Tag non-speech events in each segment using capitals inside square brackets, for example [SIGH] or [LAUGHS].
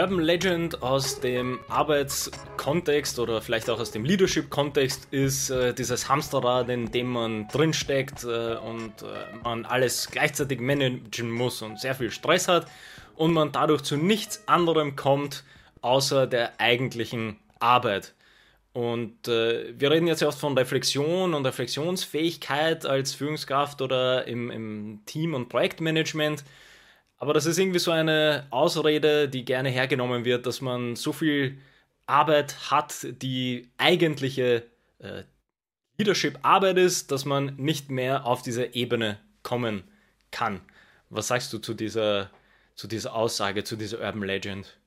Urban Legend aus dem Arbeitskontext oder vielleicht auch aus dem Leadership-Kontext ist äh, dieses Hamsterrad, in dem man drinsteckt äh, und äh, man alles gleichzeitig managen muss und sehr viel Stress hat und man dadurch zu nichts anderem kommt, außer der eigentlichen Arbeit. Und äh, wir reden jetzt ja oft von Reflexion und Reflexionsfähigkeit als Führungskraft oder im, im Team- und Projektmanagement. Aber das ist irgendwie so eine Ausrede, die gerne hergenommen wird, dass man so viel Arbeit hat, die eigentliche äh, Leadership-Arbeit ist, dass man nicht mehr auf diese Ebene kommen kann. Was sagst du zu dieser, zu dieser Aussage, zu dieser Urban Legend?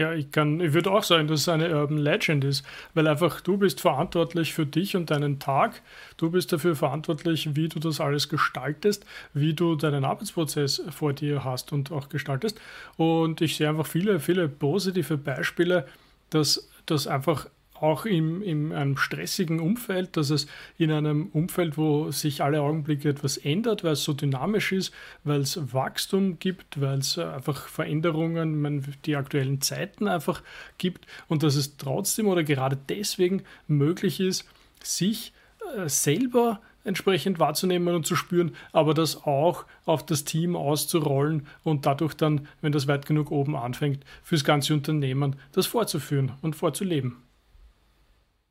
Ja, ich kann, ich würde auch sagen, dass es eine Urban Legend ist, weil einfach du bist verantwortlich für dich und deinen Tag. Du bist dafür verantwortlich, wie du das alles gestaltest, wie du deinen Arbeitsprozess vor dir hast und auch gestaltest. Und ich sehe einfach viele, viele positive Beispiele, dass das einfach auch in, in einem stressigen Umfeld, dass es in einem Umfeld, wo sich alle Augenblicke etwas ändert, weil es so dynamisch ist, weil es Wachstum gibt, weil es einfach Veränderungen, man, die aktuellen Zeiten einfach gibt und dass es trotzdem oder gerade deswegen möglich ist, sich äh, selber entsprechend wahrzunehmen und zu spüren, aber das auch auf das Team auszurollen und dadurch dann, wenn das weit genug oben anfängt, fürs ganze Unternehmen das fortzuführen und vorzuleben.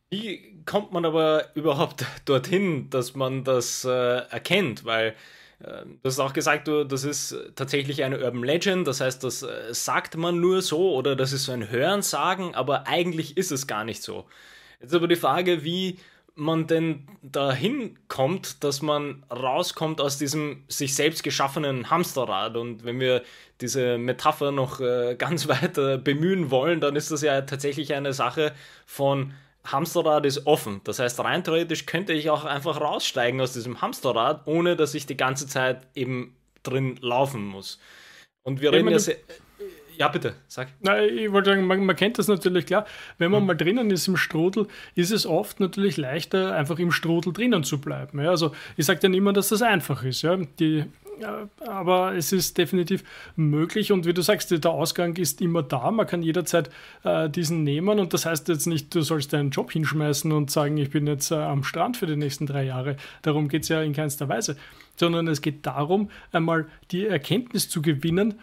Wie kommt man aber überhaupt [LAUGHS] dorthin, dass man das äh, erkennt? Weil äh, du hast auch gesagt, du, das ist tatsächlich eine Urban Legend, das heißt, das äh, sagt man nur so oder das ist so ein Hörensagen, aber eigentlich ist es gar nicht so. Jetzt aber die Frage, wie man denn dahin kommt, dass man rauskommt aus diesem sich selbst geschaffenen Hamsterrad. Und wenn wir diese Metapher noch äh, [LAUGHS] ganz weiter bemühen wollen, dann ist das ja tatsächlich eine Sache von Hamsterrad ist offen. Das heißt, rein theoretisch könnte ich auch einfach raussteigen aus diesem Hamsterrad, ohne dass ich die ganze Zeit eben drin laufen muss. Und wir reden ja sehr. Ja, bitte, sag. Nein, ich wollte sagen, man, man, kennt das natürlich klar. Wenn man hm. mal drinnen ist im Strudel, ist es oft natürlich leichter, einfach im Strudel drinnen zu bleiben. Ja, also ich sage ja niemand, dass das einfach ist. Ja. Die aber es ist definitiv möglich und wie du sagst, der Ausgang ist immer da. Man kann jederzeit äh, diesen nehmen und das heißt jetzt nicht, du sollst deinen Job hinschmeißen und sagen, ich bin jetzt äh, am Strand für die nächsten drei Jahre. Darum geht es ja in keinster Weise, sondern es geht darum, einmal die Erkenntnis zu gewinnen,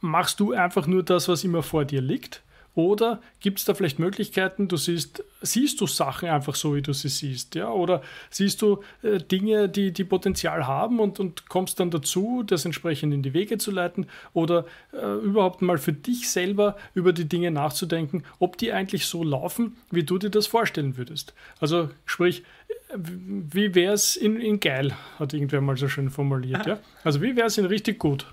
machst du einfach nur das, was immer vor dir liegt oder gibt es da vielleicht Möglichkeiten, du siehst, siehst du Sachen einfach so, wie du sie siehst, ja? Oder siehst du äh, Dinge, die, die Potenzial haben und, und kommst dann dazu, das entsprechend in die Wege zu leiten oder äh, überhaupt mal für dich selber über die Dinge nachzudenken, ob die eigentlich so laufen, wie du dir das vorstellen würdest. Also sprich, wie wäre es in, in geil, hat irgendwer mal so schön formuliert, ja? Also wie wäre es in richtig gut?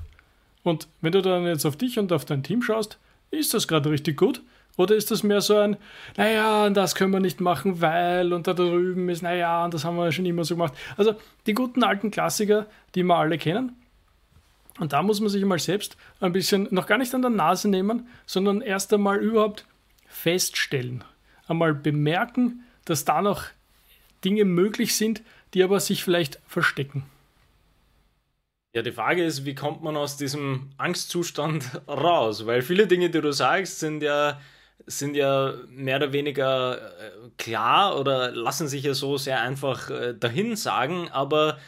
Und wenn du dann jetzt auf dich und auf dein Team schaust, ist das gerade richtig gut? Oder ist das mehr so ein, naja, das können wir nicht machen, weil und da drüben ist, naja, und das haben wir schon immer so gemacht. Also die guten alten Klassiker, die wir alle kennen. Und da muss man sich mal selbst ein bisschen noch gar nicht an der Nase nehmen, sondern erst einmal überhaupt feststellen. Einmal bemerken, dass da noch Dinge möglich sind, die aber sich vielleicht verstecken. Ja, die Frage ist, wie kommt man aus diesem Angstzustand [LAUGHS] raus? Weil viele Dinge, die du sagst, sind ja, sind ja mehr oder weniger äh, klar oder lassen sich ja so sehr einfach äh, dahin sagen. Aber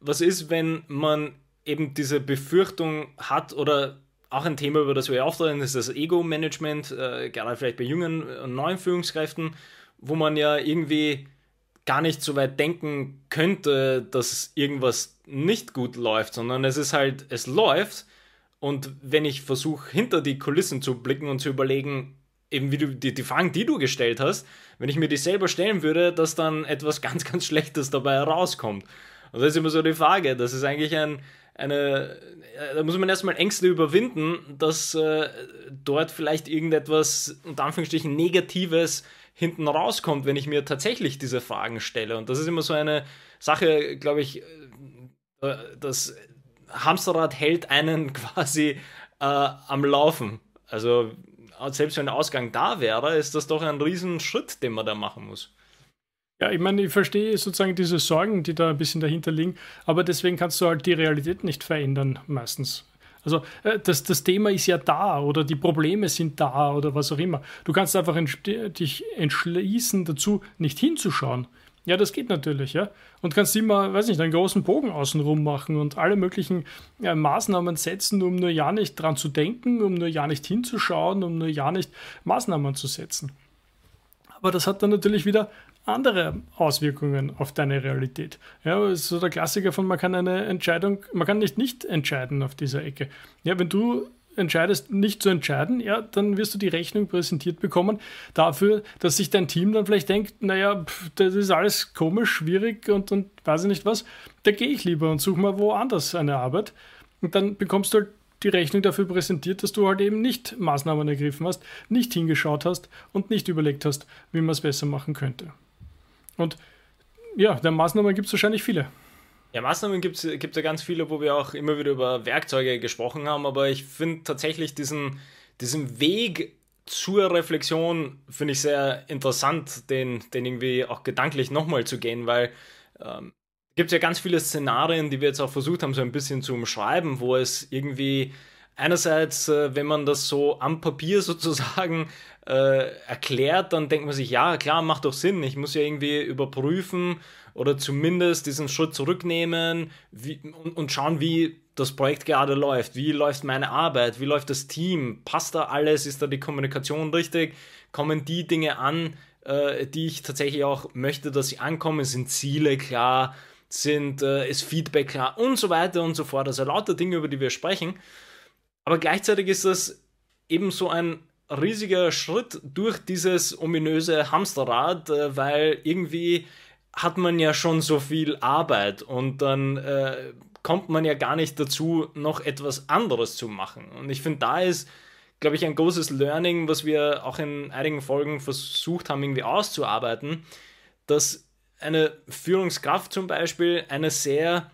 was ist, wenn man eben diese Befürchtung hat oder auch ein Thema, über das wir auftreten, ist das Ego-Management, äh, gerade vielleicht bei jungen und neuen Führungskräften, wo man ja irgendwie gar nicht so weit denken könnte, dass irgendwas nicht gut läuft, sondern es ist halt, es läuft. Und wenn ich versuche, hinter die Kulissen zu blicken und zu überlegen, eben wie du die, die Fragen, die du gestellt hast, wenn ich mir die selber stellen würde, dass dann etwas [LAUGHS] ganz, ganz Schlechtes dabei herauskommt. Und das ist immer so die Frage. Das ist eigentlich ein, eine, äh, da muss man erstmal Ängste überwinden, dass äh, dort vielleicht irgendetwas, unter Anführungsstrichen, Negatives hinten rauskommt, wenn ich mir tatsächlich diese Fragen stelle. Und das ist immer so eine Sache, glaube ich, äh, das Hamsterrad hält einen [LAUGHS] quasi äh, am Laufen. Also selbst wenn der Ausgang da wäre, ist das doch ein Riesenschritt, den man da machen muss. Ja, ich meine, ich verstehe sozusagen diese Sorgen, die da ein bisschen dahinter liegen, aber deswegen kannst du halt die Realität nicht verändern, meistens. Also äh, das, das Thema ist ja da oder die Probleme sind da oder was auch immer. Du kannst einfach dich entschließen dazu, nicht hinzuschauen. Ja, das geht natürlich, ja. Und kannst immer, weiß nicht, einen großen Bogen außenrum machen und alle möglichen äh, Maßnahmen setzen, um nur ja nicht dran zu denken, um nur ja nicht hinzuschauen, um nur ja nicht Maßnahmen zu setzen. Aber das hat dann natürlich wieder andere Auswirkungen auf deine Realität. Ja, so der Klassiker von, man kann eine Entscheidung, man kann nicht nicht entscheiden auf dieser Ecke. Ja, wenn du entscheidest, nicht zu entscheiden, ja, dann wirst du die Rechnung präsentiert bekommen dafür, dass sich dein Team dann vielleicht denkt, naja, pff, das ist alles komisch, schwierig und, und weiß ich nicht was, da gehe ich lieber und suche mal woanders eine Arbeit. Und dann bekommst du halt die Rechnung dafür präsentiert, dass du halt eben nicht Maßnahmen ergriffen hast, nicht hingeschaut hast und nicht überlegt hast, wie man es besser machen könnte. Und ja, der Maßnahmen gibt es wahrscheinlich viele. Ja, Maßnahmen gibt es ja ganz viele, wo wir auch immer wieder über Werkzeuge gesprochen haben, aber ich finde tatsächlich diesen, diesen Weg zur Reflexion finde ich sehr interessant, den, den irgendwie auch gedanklich nochmal zu gehen, weil ähm, gibt ja ganz viele Szenarien, die wir jetzt auch versucht haben, so ein bisschen zu umschreiben, wo es irgendwie einerseits, äh, wenn man das so am Papier [LAUGHS] sozusagen äh, erklärt, dann denkt man sich, ja, klar, macht doch Sinn. Ich muss ja irgendwie überprüfen, oder zumindest diesen Schritt zurücknehmen wie, und, und schauen, wie das Projekt gerade läuft. Wie läuft meine Arbeit? Wie läuft das Team? Passt da alles? Ist da die Kommunikation richtig? Kommen die Dinge an, äh, die ich tatsächlich auch möchte, dass sie ankommen? Sind Ziele klar? Sind, äh, ist Feedback klar? Und so weiter und so fort. Also lauter Dinge, über die wir sprechen. Aber gleichzeitig ist das eben so ein riesiger Schritt durch dieses ominöse Hamsterrad, äh, weil irgendwie hat man ja schon so viel Arbeit und dann äh, kommt man ja gar nicht dazu, noch etwas anderes zu machen. Und ich finde, da ist, glaube ich, ein großes Learning, was wir auch in einigen Folgen versucht haben, irgendwie auszuarbeiten, dass eine Führungskraft zum Beispiel eine sehr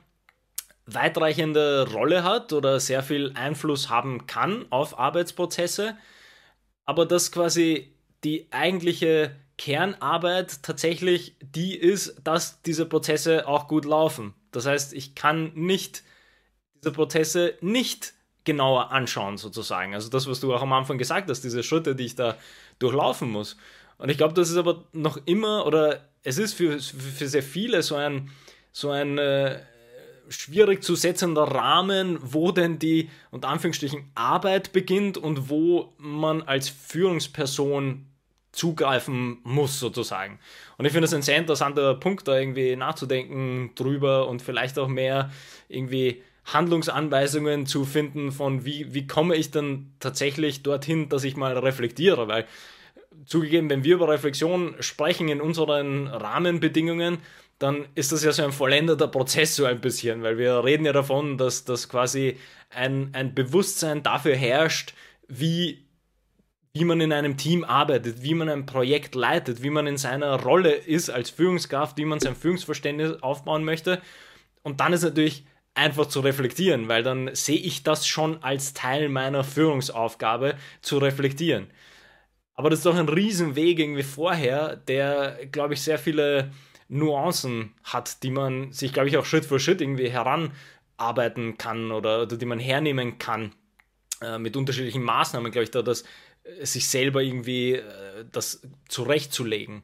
weitreichende Rolle hat oder sehr viel Einfluss haben kann auf Arbeitsprozesse, aber dass quasi die eigentliche Kernarbeit tatsächlich die ist, dass diese Prozesse auch gut laufen. Das heißt, ich kann nicht diese Prozesse nicht genauer anschauen, sozusagen. Also das, was du auch am Anfang gesagt hast, diese Schritte, die ich da durchlaufen muss. Und ich glaube, das ist aber noch immer, oder es ist für, für sehr viele so ein, so ein äh, schwierig zu setzender Rahmen, wo denn die, unter Anführungsstrichen, Arbeit beginnt und wo man als Führungsperson zugreifen muss, sozusagen. Und ich finde es ein sehr interessanter Punkt, da irgendwie nachzudenken drüber und vielleicht auch mehr irgendwie Handlungsanweisungen zu finden von wie, wie komme ich dann tatsächlich dorthin, dass ich mal reflektiere, weil zugegeben, wenn wir über Reflexion sprechen in unseren Rahmenbedingungen, dann ist das ja so ein vollendeter Prozess so ein bisschen, weil wir reden ja davon, dass, dass quasi ein, ein Bewusstsein dafür herrscht, wie wie man in einem Team arbeitet, wie man ein Projekt leitet, wie man in seiner Rolle ist als Führungskraft, wie man sein Führungsverständnis aufbauen möchte. Und dann ist natürlich einfach zu reflektieren, weil dann sehe ich das schon als Teil meiner Führungsaufgabe zu reflektieren. Aber das ist doch ein Riesenweg irgendwie vorher, der, glaube ich, sehr viele Nuancen hat, die man sich, glaube ich, auch Schritt für Schritt irgendwie heranarbeiten kann oder, oder die man hernehmen kann äh, mit unterschiedlichen Maßnahmen, glaube ich, da das sich selber irgendwie äh, das zurechtzulegen.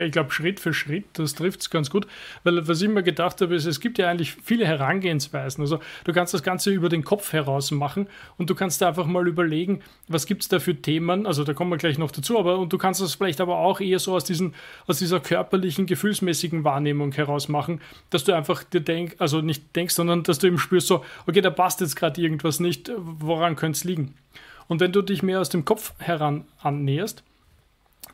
Ich glaube, Schritt für Schritt, das trifft es ganz gut, weil was ich mir gedacht habe, ist, es gibt ja eigentlich viele Herangehensweisen. Also du kannst das Ganze über den Kopf heraus machen und du kannst da einfach mal überlegen, was gibt es da für Themen, also da kommen wir gleich noch dazu, aber und du kannst das vielleicht aber auch eher so aus, diesen, aus dieser körperlichen, gefühlsmäßigen Wahrnehmung heraus machen, dass du einfach dir denkst, also nicht denkst, sondern dass du eben spürst, so, okay, da passt jetzt gerade irgendwas nicht, woran könnte es liegen? Und wenn du dich mehr aus dem Kopf heran annäherst,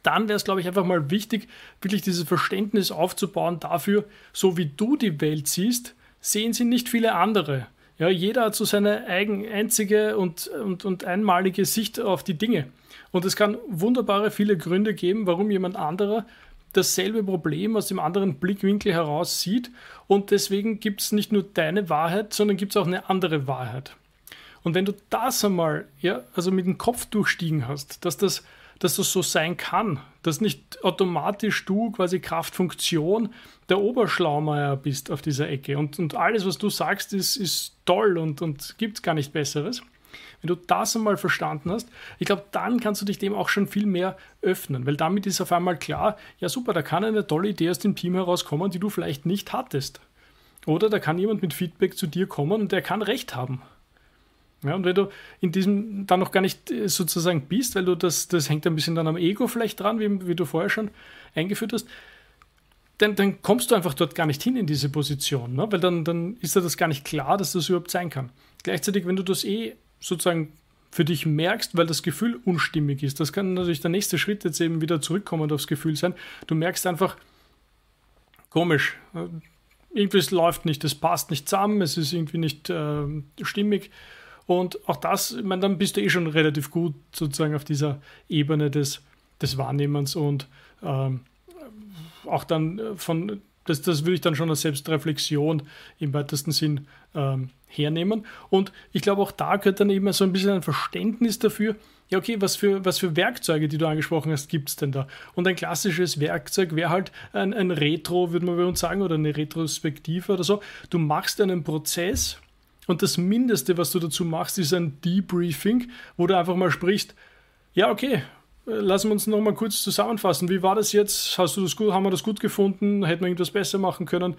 dann wäre es, glaube ich, einfach mal wichtig, wirklich dieses Verständnis aufzubauen dafür, so wie du die Welt siehst, sehen sie nicht viele andere. Ja, jeder hat so seine eigen, einzige und, und, und einmalige Sicht auf die Dinge. Und es kann wunderbare viele Gründe geben, warum jemand anderer dasselbe Problem aus dem anderen Blickwinkel heraus sieht. Und deswegen gibt es nicht nur deine Wahrheit, sondern gibt es auch eine andere Wahrheit. Und wenn du das einmal, ja, also mit dem Kopf durchstiegen hast, dass das dass das so sein kann, dass nicht automatisch du quasi Kraftfunktion der Oberschlaumeier bist auf dieser Ecke und, und alles, was du sagst, ist, ist toll und, und gibt gar nicht Besseres. Wenn du das einmal verstanden hast, ich glaube, dann kannst du dich dem auch schon viel mehr öffnen, weil damit ist auf einmal klar, ja super, da kann eine tolle Idee aus dem Team herauskommen, die du vielleicht nicht hattest. Oder da kann jemand mit Feedback zu dir kommen und der kann recht haben. Ja, und wenn du in diesem dann noch gar nicht äh, sozusagen bist, weil du das, das hängt ein bisschen dann am Ego vielleicht dran, wie, wie du vorher schon eingeführt hast, dann, dann kommst du einfach dort gar nicht hin in diese Position, ne? weil dann, dann ist dir das gar nicht klar, dass das überhaupt sein kann. Gleichzeitig, wenn du das eh sozusagen für dich merkst, weil das Gefühl unstimmig ist, das kann natürlich der nächste Schritt jetzt eben wieder zurückkommen aufs Gefühl sein. Du merkst einfach, komisch, äh, irgendwie läuft nicht, es passt nicht zusammen, es ist irgendwie nicht äh, stimmig und auch das, ich meine, dann bist du eh schon relativ gut sozusagen auf dieser Ebene des, des Wahrnehmens und ähm, auch dann äh, von, das, das würde ich dann schon als Selbstreflexion im weitesten Sinn ähm, hernehmen. Und ich glaube, auch da gehört dann eben so ein bisschen ein Verständnis dafür, ja, okay, was für, was für Werkzeuge, die du angesprochen hast, gibt es denn da? Und ein klassisches Werkzeug wäre halt ein, ein Retro, würde man bei uns sagen, oder eine Retrospektive oder so. Du machst einen Prozess und das Mindeste, was du dazu machst, ist ein Debriefing, wo du einfach mal sprichst, ja, okay, lassen wir uns noch mal kurz zusammenfassen. Wie war das jetzt? Hast du das gut, haben wir das gut gefunden? Hätten wir irgendwas besser machen können?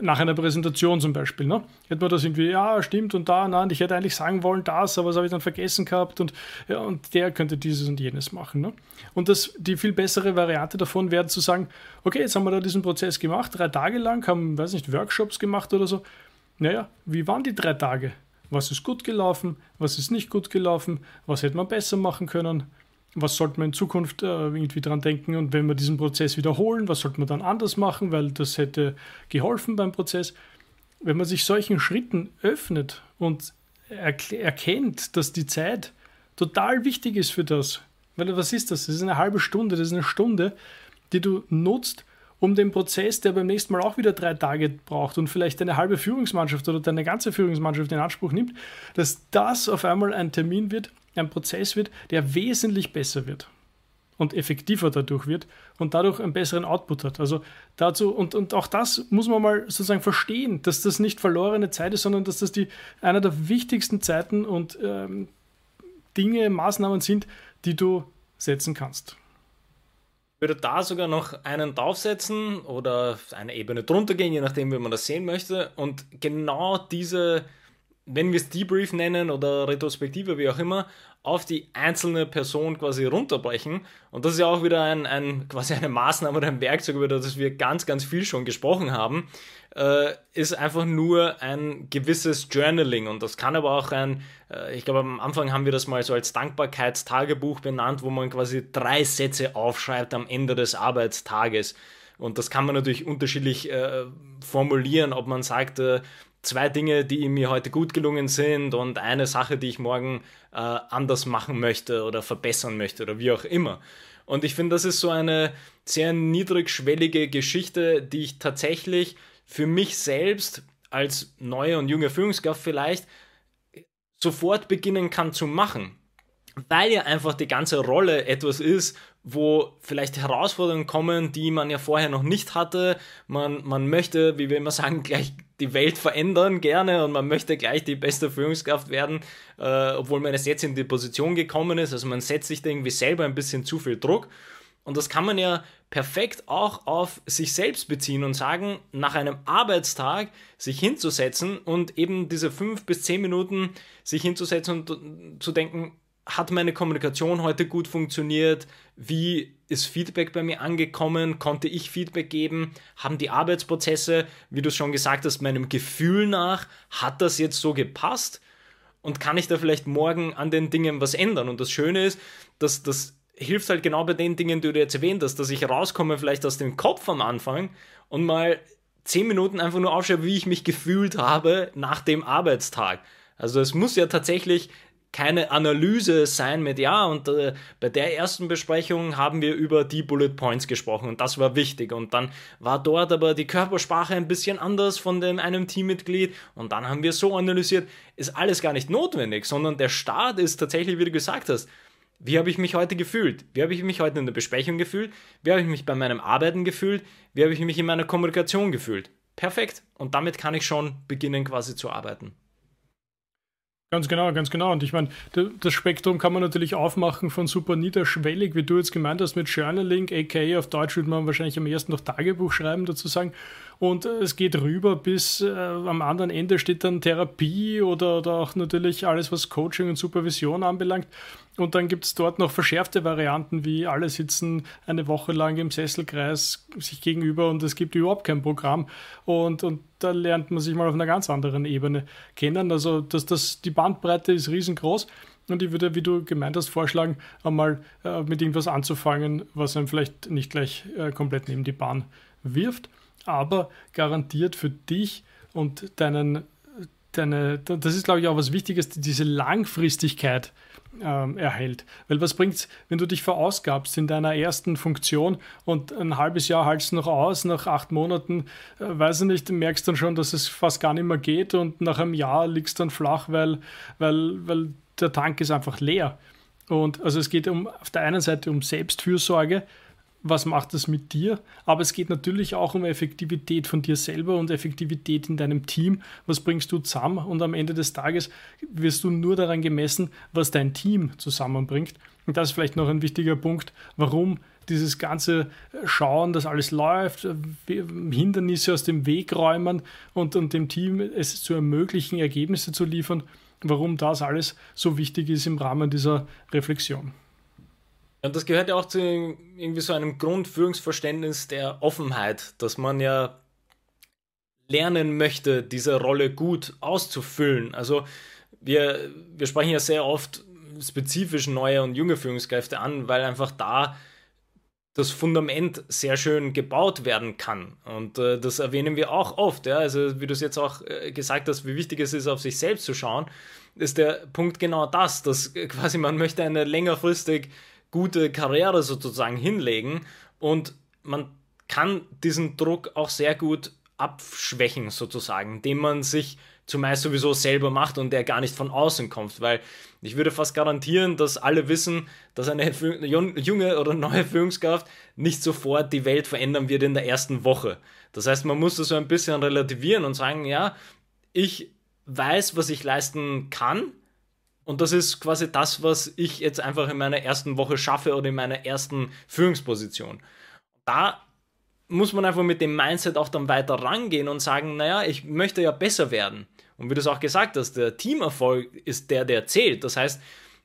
Nach einer Präsentation zum Beispiel. Ne? Hätten wir das irgendwie, ja, stimmt und da, nein, ich hätte eigentlich sagen wollen das, aber das habe ich dann vergessen gehabt und, ja, und der könnte dieses und jenes machen. Ne? Und das, die viel bessere Variante davon wäre zu sagen, okay, jetzt haben wir da diesen Prozess gemacht, drei Tage lang, haben, weiß nicht, Workshops gemacht oder so naja, wie waren die drei Tage? Was ist gut gelaufen? Was ist nicht gut gelaufen? Was hätte man besser machen können? Was sollte man in Zukunft äh, irgendwie dran denken? Und wenn wir diesen Prozess wiederholen, was sollte man dann anders machen? Weil das hätte geholfen beim Prozess. Wenn man sich solchen Schritten öffnet und erkennt, dass die Zeit total wichtig ist für das, weil was ist das? Das ist eine halbe Stunde, das ist eine Stunde, die du nutzt, um den Prozess, der beim nächsten Mal auch wieder drei Tage braucht und vielleicht eine halbe Führungsmannschaft oder deine ganze Führungsmannschaft in Anspruch nimmt, dass das auf einmal ein Termin wird, ein Prozess wird, der wesentlich besser wird und effektiver dadurch wird und dadurch einen besseren Output hat. Also dazu, und, und auch das muss man mal sozusagen verstehen, dass das nicht verlorene Zeit ist, sondern dass das die einer der wichtigsten Zeiten und ähm, Dinge, Maßnahmen sind, die du setzen kannst würde da sogar noch einen draufsetzen oder eine Ebene drunter gehen, je nachdem, wie man das sehen möchte. Und genau diese, wenn wir es Debrief nennen oder Retrospektive, wie auch immer, auf die einzelne Person quasi runterbrechen. Und das ist ja auch wieder ein, ein quasi eine Maßnahme oder ein Werkzeug, über das wir ganz, ganz viel schon gesprochen haben, äh, ist einfach nur ein gewisses Journaling. Und das kann aber auch ein, äh, ich glaube, am Anfang haben wir das mal so als Dankbarkeitstagebuch benannt, wo man quasi drei Sätze aufschreibt am Ende des Arbeitstages. Und das kann man natürlich unterschiedlich äh, formulieren, ob man sagt, äh, zwei Dinge, die mir heute gut gelungen sind und eine Sache, die ich morgen äh, anders machen möchte oder verbessern möchte oder wie auch immer. Und ich finde, das ist so eine sehr niedrigschwellige Geschichte, die ich tatsächlich für mich selbst als neue und junge Führungskraft vielleicht sofort beginnen kann zu machen weil ja einfach die ganze Rolle etwas ist, wo vielleicht Herausforderungen kommen, die man ja vorher noch nicht hatte. Man, man möchte, wie wir immer sagen, [LAUGHS] gleich die Welt verändern gerne und man möchte gleich die beste Führungskraft werden, äh, obwohl man erst jetzt in die Position gekommen ist. Also man setzt sich da irgendwie selber ein bisschen zu viel Druck. Und das kann man ja perfekt auch auf sich selbst beziehen und sagen, nach einem Arbeitstag sich hinzusetzen und eben diese fünf bis zehn Minuten sich hinzusetzen und zu denken, hat meine Kommunikation heute gut funktioniert? Wie ist Feedback bei mir angekommen? Konnte ich Feedback geben? Haben die Arbeitsprozesse, wie du es schon gesagt hast, meinem Gefühl nach, hat das jetzt so gepasst? Und kann ich da vielleicht morgen an den Dingen was ändern? Und das Schöne ist, dass das hilft halt genau bei den Dingen, die du jetzt erwähnt hast, dass ich rauskomme vielleicht aus dem Kopf am Anfang und mal zehn Minuten einfach nur aufschreibe, wie ich mich gefühlt habe nach dem Arbeitstag. Also es muss ja tatsächlich keine Analyse sein mit, ja, und äh, bei der ersten Besprechung haben wir über die Bullet Points gesprochen und das war wichtig. Und dann war dort aber die Körpersprache ein bisschen anders von dem, einem Teammitglied und dann haben wir so analysiert. Ist alles gar nicht notwendig, sondern der Start ist tatsächlich, wie du gesagt hast, wie habe ich mich heute gefühlt? Wie habe ich mich heute in der Besprechung gefühlt? Wie habe ich mich bei meinem Arbeiten gefühlt? Wie habe ich mich in meiner Kommunikation gefühlt? Perfekt. Und damit kann ich schon beginnen quasi zu arbeiten. Ganz genau, ganz genau. Und ich meine, das Spektrum kann man natürlich aufmachen von super niederschwellig, wie du jetzt gemeint hast, mit Journaling, aka auf Deutsch würde man wahrscheinlich am ersten noch Tagebuch schreiben, dazu sagen. Und es geht rüber bis äh, am anderen Ende steht dann Therapie oder, oder auch natürlich alles, was Coaching und Supervision anbelangt. Und dann gibt es dort noch verschärfte Varianten, wie alle sitzen eine Woche lang im Sesselkreis sich gegenüber und es gibt überhaupt kein Programm. Und, und da lernt man sich mal auf einer ganz anderen Ebene kennen. Also das, das, die Bandbreite ist riesengroß. Und ich würde, wie du gemeint hast, vorschlagen, einmal äh, mit irgendwas anzufangen, was einem vielleicht nicht gleich äh, komplett neben die Bahn wirft, aber garantiert für dich und deinen, deine, das ist glaube ich auch was Wichtiges, diese Langfristigkeit ähm, erhält. Weil was bringt es, wenn du dich verausgabst in deiner ersten Funktion und ein halbes Jahr haltst noch aus, nach acht Monaten, äh, weiß ich nicht, merkst dann schon, dass es fast gar nicht mehr geht und nach einem Jahr liegst dann flach, weil, weil, weil der Tank ist einfach leer. Und also es geht um auf der einen Seite um Selbstfürsorge, was macht das mit dir? Aber es geht natürlich auch um Effektivität von dir selber und Effektivität in deinem Team. Was bringst du zusammen? Und am Ende des Tages wirst du nur daran gemessen, was dein Team zusammenbringt. Und das ist vielleicht noch ein wichtiger Punkt, warum dieses ganze Schauen, dass alles läuft, Hindernisse aus dem Weg räumen und, und dem Team es zu ermöglichen, Ergebnisse zu liefern, warum das alles so wichtig ist im Rahmen dieser Reflexion. Und das gehört ja auch zu irgendwie so einem Grundführungsverständnis der Offenheit, dass man ja lernen möchte, diese Rolle gut auszufüllen. Also wir, wir sprechen ja sehr oft spezifisch neue und junge Führungskräfte an, weil einfach da das Fundament sehr schön gebaut werden kann. Und äh, das erwähnen wir auch oft. Ja? Also wie du es jetzt auch äh, gesagt hast, wie wichtig es ist, auf sich selbst zu schauen, ist der Punkt genau das, dass quasi man möchte eine längerfristig gute Karriere sozusagen hinlegen und man kann diesen Druck auch sehr gut abschwächen sozusagen, indem man sich zumeist sowieso selber macht und der gar nicht von außen kommt, weil ich würde fast garantieren, dass alle wissen, dass eine junge oder neue Führungskraft nicht sofort die Welt verändern wird in der ersten Woche. Das heißt, man muss das so ein bisschen relativieren und sagen, ja, ich weiß, was ich leisten kann, und das ist quasi das, was ich jetzt einfach in meiner ersten Woche schaffe oder in meiner ersten Führungsposition. Da muss man einfach mit dem Mindset auch dann weiter rangehen und sagen, naja, ich möchte ja besser werden. Und wie du es auch gesagt hast, der Teamerfolg ist der, der zählt. Das heißt,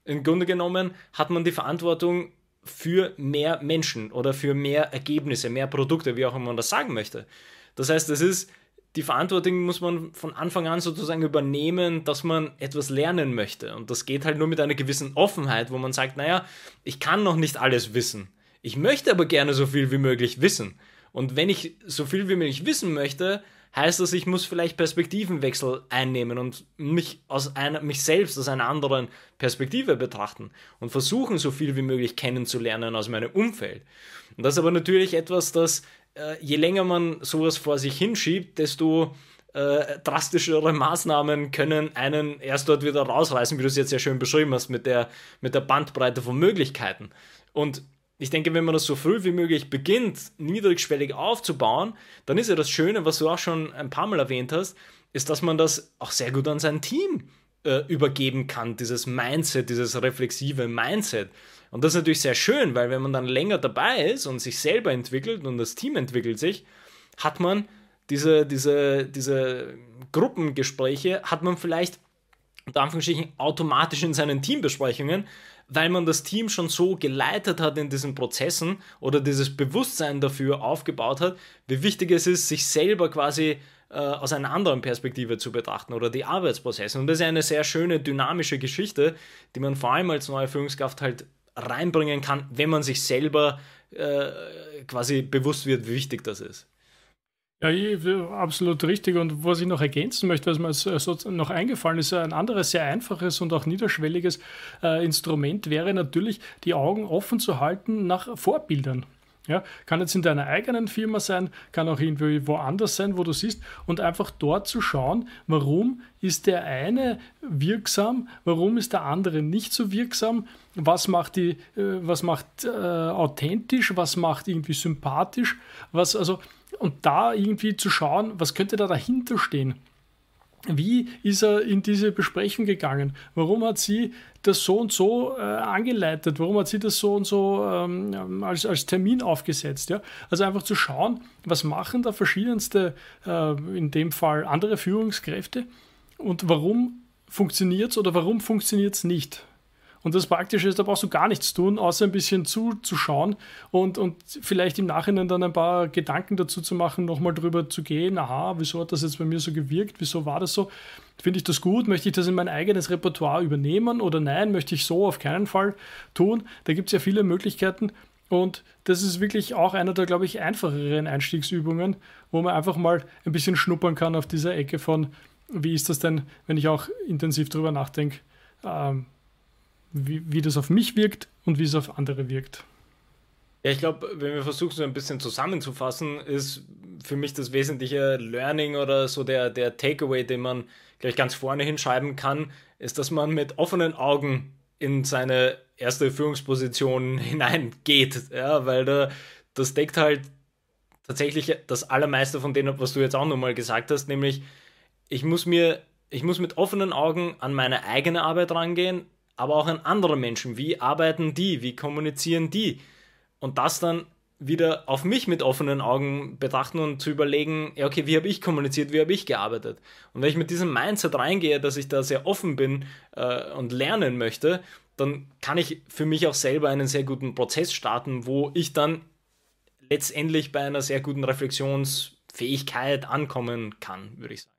im Grunde genommen hat man die Verantwortung für mehr Menschen oder für mehr Ergebnisse, mehr Produkte, wie auch immer man das sagen möchte. Das heißt, es ist die Verantwortung muss man von Anfang an sozusagen übernehmen, dass man etwas lernen möchte. Und das geht halt nur mit einer gewissen Offenheit, wo man sagt, naja, ich kann noch nicht alles wissen. Ich möchte aber gerne so viel wie möglich wissen. Und wenn ich so viel wie möglich wissen möchte, heißt das, ich muss vielleicht Perspektivenwechsel einnehmen und mich, aus einer, mich selbst aus einer anderen Perspektive betrachten und versuchen, so viel wie möglich kennenzulernen aus meinem Umfeld. Und das ist aber natürlich etwas, das je länger man sowas vor sich hinschiebt, desto äh, drastischere Maßnahmen können einen erst dort wieder rausreißen, wie du es jetzt sehr schön beschrieben hast, mit der, mit der Bandbreite von Möglichkeiten. Und ich denke, wenn man das so früh wie möglich beginnt, niedrigschwellig aufzubauen, dann ist ja das Schöne, was du auch schon ein paar Mal erwähnt hast, ist, dass man das auch sehr gut an sein Team äh, übergeben kann, dieses Mindset, dieses reflexive Mindset. Und das ist natürlich sehr schön, weil wenn man dann länger dabei ist und sich selber entwickelt und das Team entwickelt sich, hat man diese, diese, diese Gruppengespräche, hat man vielleicht unter Anführungsstrichen automatisch in seinen Teambesprechungen, weil man das Team schon so geleitet hat in diesen Prozessen oder dieses Bewusstsein dafür aufgebaut hat, wie wichtig es ist, sich selber quasi äh, aus einer anderen Perspektive zu betrachten oder die Arbeitsprozesse. Und das ist eine sehr schöne, dynamische Geschichte, die man vor allem als neue Führungskraft halt reinbringen kann, wenn man sich selber äh, quasi bewusst wird, wie wichtig das ist. Ja, absolut richtig. Und was ich noch ergänzen möchte, was mir so noch eingefallen ist, ein anderes sehr einfaches und auch niederschwelliges äh, Instrument wäre natürlich, die Augen offen zu halten nach Vorbildern. Ja, kann jetzt in deiner eigenen Firma sein, kann auch irgendwie woanders sein, wo du siehst, und einfach dort zu schauen, warum ist der eine wirksam, warum ist der andere nicht so wirksam, was macht die, äh, was macht äh, authentisch, was macht irgendwie sympathisch, was also und da irgendwie zu schauen, was könnte da dahinter stehen. Wie ist er in diese Besprechung gegangen? Warum hat sie das so und so äh, angeleitet? Warum hat sie das so und so ähm, als, als Termin aufgesetzt? Ja? Also einfach zu schauen, was machen da verschiedenste, äh, in dem Fall andere Führungskräfte und warum funktioniert es oder warum funktioniert es nicht? Und das Praktische ist, da brauchst du gar nichts tun, außer ein bisschen zuzuschauen und, und vielleicht im Nachhinein dann ein paar Gedanken dazu zu machen, nochmal drüber zu gehen, aha, wieso hat das jetzt bei mir so gewirkt, wieso war das so? Finde ich das gut? Möchte ich das in mein eigenes Repertoire übernehmen oder nein, möchte ich so auf keinen Fall tun? Da gibt es ja viele Möglichkeiten und das ist wirklich auch einer der, glaube ich, einfacheren Einstiegsübungen, wo man einfach mal ein bisschen schnuppern kann auf dieser Ecke von, wie ist das denn, wenn ich auch intensiv drüber nachdenke, ähm, wie, wie das auf mich wirkt und wie es auf andere wirkt. Ja, ich glaube, wenn wir versuchen, so ein bisschen zusammenzufassen, ist für mich das wesentliche Learning oder so der, der Takeaway, den man gleich ganz vorne hinschreiben kann, ist, dass man mit offenen Augen in seine erste Führungsposition [LAUGHS] hineingeht. Ja, weil da, das deckt halt tatsächlich das Allermeiste von dem, was du jetzt auch nochmal gesagt hast, nämlich ich muss mir, ich muss mit offenen Augen an meine eigene Arbeit rangehen, aber auch an andere Menschen. Wie arbeiten die? Wie kommunizieren die? Und das dann wieder auf mich mit offenen Augen betrachten und zu überlegen, ja, okay, wie habe ich kommuniziert, wie habe ich gearbeitet? Und wenn ich mit diesem Mindset reingehe, dass ich da sehr offen bin äh, und lernen möchte, dann kann ich für mich auch selber einen sehr guten Prozess starten, wo ich dann letztendlich bei einer sehr guten Reflexionsfähigkeit ankommen kann, würde ich sagen.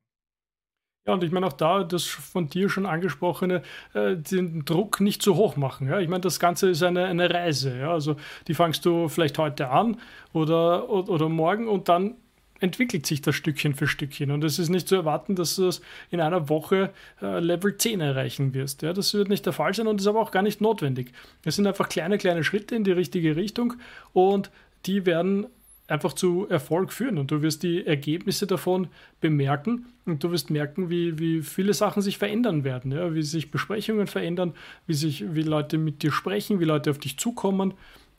Ja, und ich meine auch da, das von dir schon angesprochene, äh, den Druck nicht zu hoch machen. Ja? Ich meine, das Ganze ist eine, eine Reise. Ja? Also die fangst du vielleicht heute an oder, oder, oder morgen und dann entwickelt sich das Stückchen für Stückchen. Und es ist nicht zu erwarten, dass du das in einer Woche äh, Level 10 erreichen wirst. Ja, das wird nicht der Fall sein und ist aber auch gar nicht notwendig. Es sind einfach kleine, kleine Schritte in die richtige Richtung und die werden einfach zu Erfolg führen und du wirst die Ergebnisse davon bemerken und du wirst merken, wie, wie viele Sachen sich verändern werden, ja? wie sich Besprechungen verändern, wie, sich, wie Leute mit dir sprechen, wie Leute auf dich zukommen.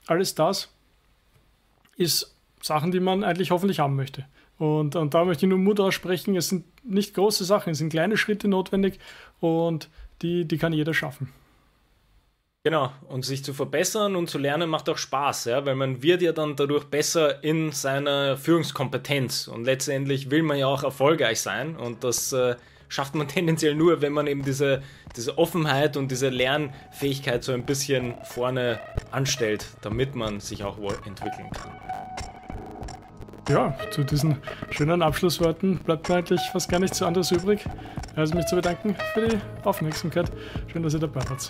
Alles das ist Sachen, die man eigentlich hoffentlich haben möchte. Und, und da möchte ich nur Mut aussprechen, es sind nicht große Sachen, es sind kleine Schritte notwendig und die, die kann jeder schaffen. Genau, und sich zu verbessern und zu lernen macht auch Spaß, ja, weil man wird ja dann dadurch besser in seiner Führungskompetenz und letztendlich will man ja auch erfolgreich sein und das äh, schafft man [LAUGHS] tendenziell nur, wenn man eben diese, diese Offenheit und diese Lernfähigkeit so ein bisschen vorne anstellt, damit man sich auch wohl entwickeln kann. Ja, zu diesen schönen Abschlussworten bleibt mir eigentlich fast gar nichts anderes übrig, als mich zu bedanken für die Aufmerksamkeit. Schön, dass ihr dabei wart.